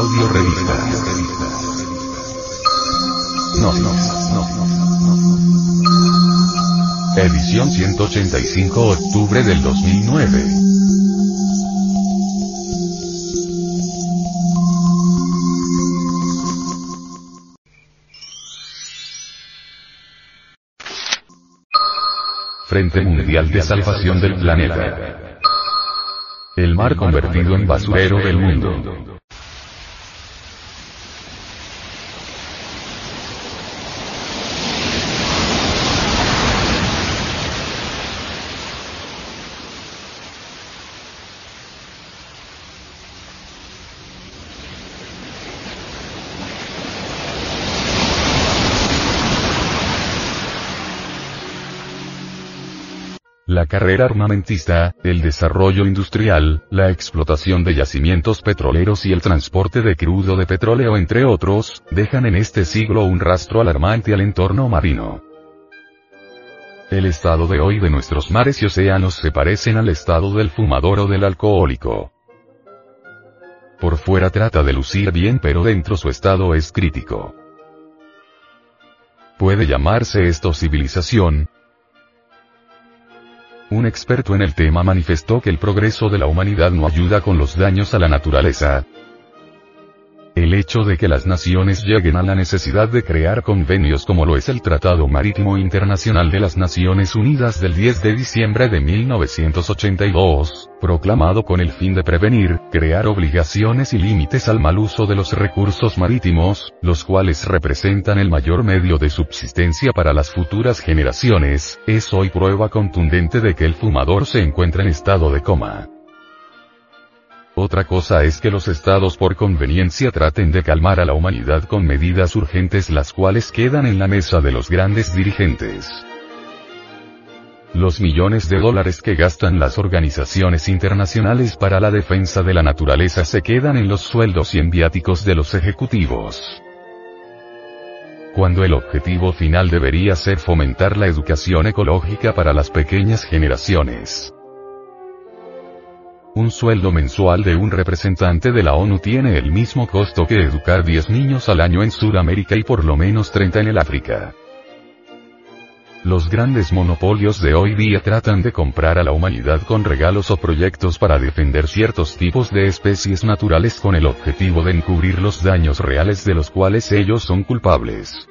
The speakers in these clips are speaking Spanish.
Audio revista. No, no, no, no. Edición 185 octubre del 2009. Frente Mundial de Salvación del Planeta. El mar convertido en basurero del mundo. La carrera armamentista, el desarrollo industrial, la explotación de yacimientos petroleros y el transporte de crudo de petróleo entre otros, dejan en este siglo un rastro alarmante al entorno marino. El estado de hoy de nuestros mares y océanos se parecen al estado del fumador o del alcohólico. Por fuera trata de lucir bien pero dentro su estado es crítico. ¿Puede llamarse esto civilización? Un experto en el tema manifestó que el progreso de la humanidad no ayuda con los daños a la naturaleza, el hecho de que las naciones lleguen a la necesidad de crear convenios como lo es el Tratado Marítimo Internacional de las Naciones Unidas del 10 de diciembre de 1982, proclamado con el fin de prevenir, crear obligaciones y límites al mal uso de los recursos marítimos, los cuales representan el mayor medio de subsistencia para las futuras generaciones, es hoy prueba contundente de que el fumador se encuentra en estado de coma. Otra cosa es que los estados por conveniencia traten de calmar a la humanidad con medidas urgentes las cuales quedan en la mesa de los grandes dirigentes. Los millones de dólares que gastan las organizaciones internacionales para la defensa de la naturaleza se quedan en los sueldos y en viáticos de los ejecutivos. Cuando el objetivo final debería ser fomentar la educación ecológica para las pequeñas generaciones. Un sueldo mensual de un representante de la ONU tiene el mismo costo que educar 10 niños al año en Sudamérica y por lo menos 30 en el África. Los grandes monopolios de hoy día tratan de comprar a la humanidad con regalos o proyectos para defender ciertos tipos de especies naturales con el objetivo de encubrir los daños reales de los cuales ellos son culpables.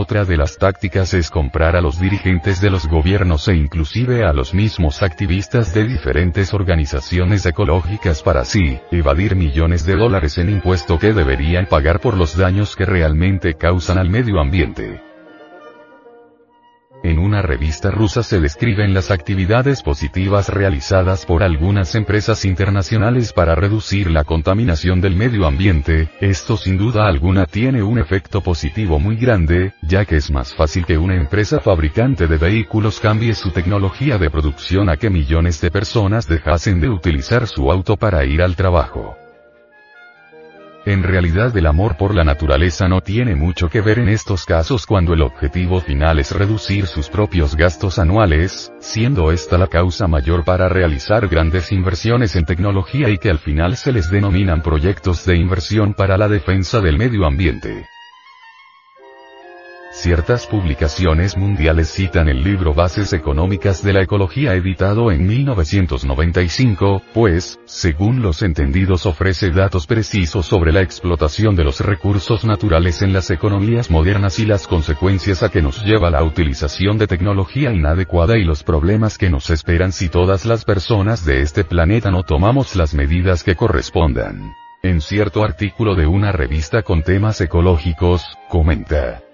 Otra de las tácticas es comprar a los dirigentes de los gobiernos e inclusive a los mismos activistas de diferentes organizaciones ecológicas para así, evadir millones de dólares en impuesto que deberían pagar por los daños que realmente causan al medio ambiente. En una revista rusa se describen las actividades positivas realizadas por algunas empresas internacionales para reducir la contaminación del medio ambiente, esto sin duda alguna tiene un efecto positivo muy grande, ya que es más fácil que una empresa fabricante de vehículos cambie su tecnología de producción a que millones de personas dejasen de utilizar su auto para ir al trabajo. En realidad el amor por la naturaleza no tiene mucho que ver en estos casos cuando el objetivo final es reducir sus propios gastos anuales, siendo esta la causa mayor para realizar grandes inversiones en tecnología y que al final se les denominan proyectos de inversión para la defensa del medio ambiente. Ciertas publicaciones mundiales citan el libro Bases Económicas de la Ecología editado en 1995, pues, según los entendidos ofrece datos precisos sobre la explotación de los recursos naturales en las economías modernas y las consecuencias a que nos lleva la utilización de tecnología inadecuada y los problemas que nos esperan si todas las personas de este planeta no tomamos las medidas que correspondan. En cierto artículo de una revista con temas ecológicos, comenta.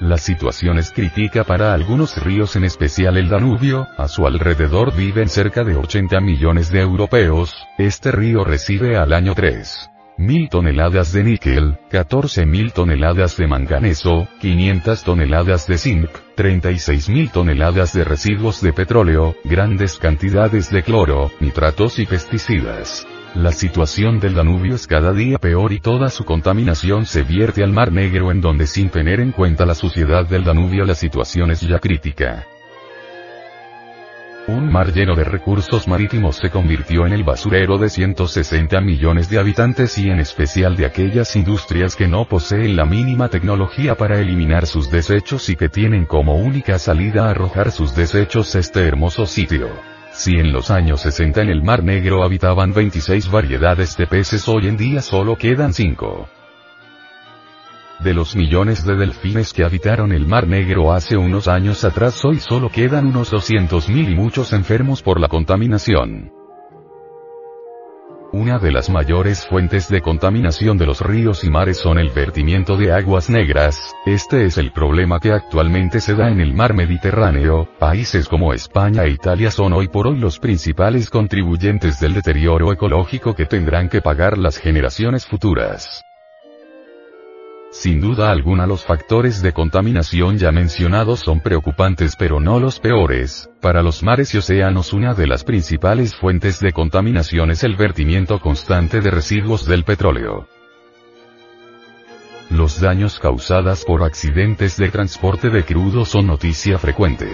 La situación es crítica para algunos ríos en especial el Danubio, a su alrededor viven cerca de 80 millones de europeos, este río recibe al año 3 mil toneladas de níquel, 14 mil toneladas de manganeso, 500 toneladas de zinc, 36 mil toneladas de residuos de petróleo, grandes cantidades de cloro, nitratos y pesticidas. La situación del Danubio es cada día peor y toda su contaminación se vierte al Mar Negro en donde sin tener en cuenta la suciedad del Danubio la situación es ya crítica. Un mar lleno de recursos marítimos se convirtió en el basurero de 160 millones de habitantes y en especial de aquellas industrias que no poseen la mínima tecnología para eliminar sus desechos y que tienen como única salida arrojar sus desechos este hermoso sitio. Si en los años 60 en el Mar Negro habitaban 26 variedades de peces hoy en día solo quedan 5. De los millones de delfines que habitaron el Mar Negro hace unos años atrás hoy solo quedan unos 200.000 y muchos enfermos por la contaminación. Una de las mayores fuentes de contaminación de los ríos y mares son el vertimiento de aguas negras, este es el problema que actualmente se da en el mar Mediterráneo, países como España e Italia son hoy por hoy los principales contribuyentes del deterioro ecológico que tendrán que pagar las generaciones futuras. Sin duda alguna los factores de contaminación ya mencionados son preocupantes pero no los peores, para los mares y océanos una de las principales fuentes de contaminación es el vertimiento constante de residuos del petróleo. Los daños causados por accidentes de transporte de crudo son noticia frecuente.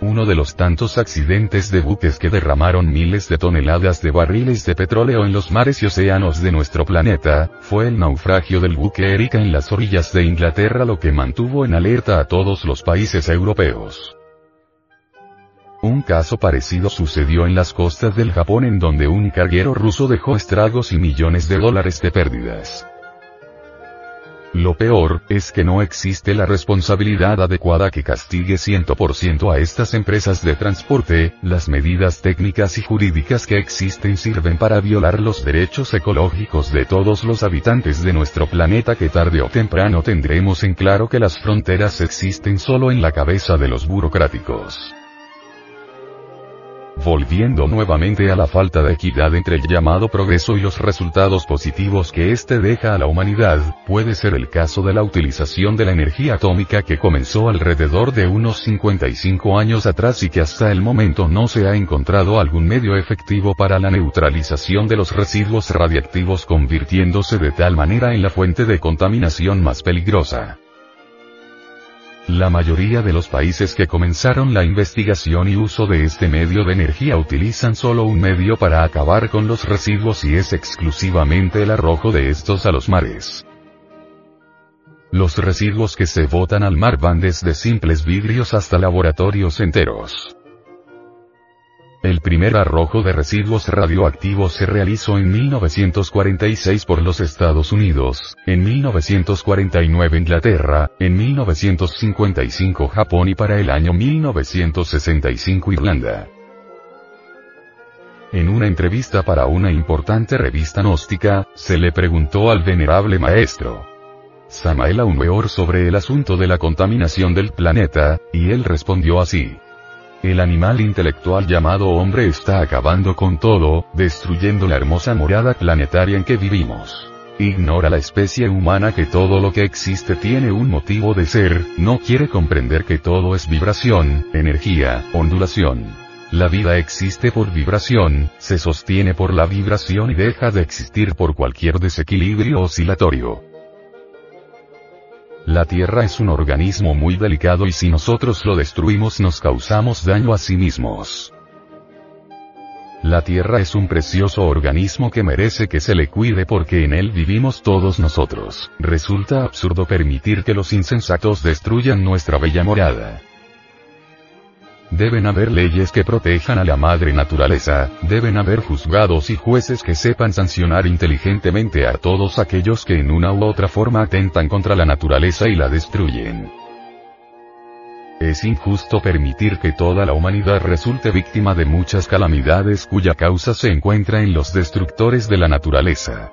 Uno de los tantos accidentes de buques que derramaron miles de toneladas de barriles de petróleo en los mares y océanos de nuestro planeta, fue el naufragio del buque Erika en las orillas de Inglaterra lo que mantuvo en alerta a todos los países europeos. Un caso parecido sucedió en las costas del Japón en donde un carguero ruso dejó estragos y millones de dólares de pérdidas. Lo peor, es que no existe la responsabilidad adecuada que castigue 100% a estas empresas de transporte, las medidas técnicas y jurídicas que existen sirven para violar los derechos ecológicos de todos los habitantes de nuestro planeta que tarde o temprano tendremos en claro que las fronteras existen solo en la cabeza de los burocráticos. Volviendo nuevamente a la falta de equidad entre el llamado progreso y los resultados positivos que éste deja a la humanidad, puede ser el caso de la utilización de la energía atómica que comenzó alrededor de unos 55 años atrás y que hasta el momento no se ha encontrado algún medio efectivo para la neutralización de los residuos radiactivos convirtiéndose de tal manera en la fuente de contaminación más peligrosa. La mayoría de los países que comenzaron la investigación y uso de este medio de energía utilizan solo un medio para acabar con los residuos y es exclusivamente el arrojo de estos a los mares. Los residuos que se botan al mar van desde simples vidrios hasta laboratorios enteros. El primer arrojo de residuos radioactivos se realizó en 1946 por los Estados Unidos, en 1949 Inglaterra, en 1955 Japón y para el año 1965 Irlanda. En una entrevista para una importante revista gnóstica, se le preguntó al venerable maestro, Samael Weor sobre el asunto de la contaminación del planeta, y él respondió así. El animal intelectual llamado hombre está acabando con todo, destruyendo la hermosa morada planetaria en que vivimos. Ignora la especie humana que todo lo que existe tiene un motivo de ser, no quiere comprender que todo es vibración, energía, ondulación. La vida existe por vibración, se sostiene por la vibración y deja de existir por cualquier desequilibrio oscilatorio. La Tierra es un organismo muy delicado y si nosotros lo destruimos nos causamos daño a sí mismos. La Tierra es un precioso organismo que merece que se le cuide porque en él vivimos todos nosotros. Resulta absurdo permitir que los insensatos destruyan nuestra bella morada. Deben haber leyes que protejan a la madre naturaleza, deben haber juzgados y jueces que sepan sancionar inteligentemente a todos aquellos que en una u otra forma atentan contra la naturaleza y la destruyen. Es injusto permitir que toda la humanidad resulte víctima de muchas calamidades cuya causa se encuentra en los destructores de la naturaleza.